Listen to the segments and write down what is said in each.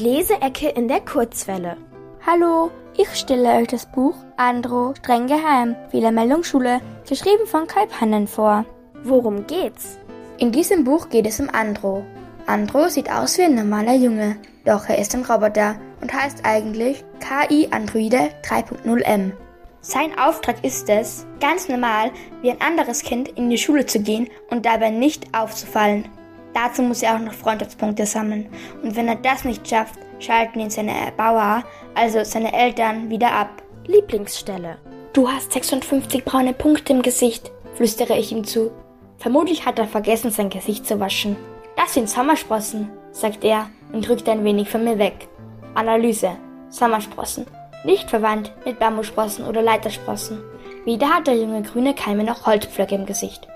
Leseecke in der Kurzwelle. Hallo, ich stelle euch das Buch Andro, streng geheim, Fehlermeldung Schule, geschrieben von Kai Pannen vor. Worum geht's? In diesem Buch geht es um Andro. Andro sieht aus wie ein normaler Junge, doch er ist ein Roboter und heißt eigentlich KI Androide 3.0M. Sein Auftrag ist es, ganz normal wie ein anderes Kind in die Schule zu gehen und dabei nicht aufzufallen. Dazu muss er auch noch Freundschaftspunkte sammeln. Und wenn er das nicht schafft, schalten ihn seine Erbauer, also seine Eltern, wieder ab. Lieblingsstelle. Du hast 56 braune Punkte im Gesicht, flüstere ich ihm zu. Vermutlich hat er vergessen, sein Gesicht zu waschen. Das sind Sommersprossen, sagt er und rückt ein wenig von mir weg. Analyse. Sommersprossen. Nicht verwandt mit Bambussprossen oder Leitersprossen. Weder hat der junge grüne Keime noch Holzpflöcke im Gesicht.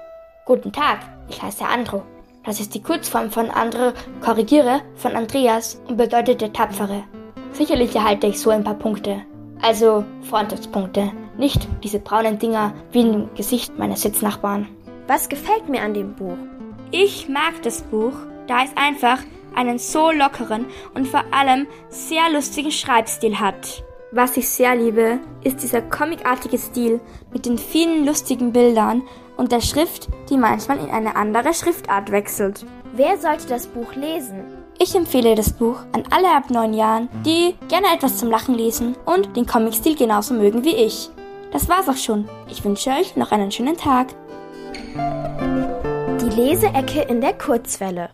Guten Tag, ich heiße Andro. Das ist die Kurzform von Andre, korrigiere, von Andreas und bedeutet der Tapfere. Sicherlich erhalte ich so ein paar Punkte. Also Freundschaftspunkte, nicht diese braunen Dinger wie im Gesicht meines Sitznachbarn. Was gefällt mir an dem Buch? Ich mag das Buch, da es einfach einen so lockeren und vor allem sehr lustigen Schreibstil hat. Was ich sehr liebe, ist dieser comicartige Stil mit den vielen lustigen Bildern und der Schrift, die manchmal in eine andere Schriftart wechselt. Wer sollte das Buch lesen? Ich empfehle das Buch an alle ab neun Jahren, die gerne etwas zum Lachen lesen und den Comicstil genauso mögen wie ich. Das war's auch schon. Ich wünsche euch noch einen schönen Tag. Die Leseecke in der Kurzwelle.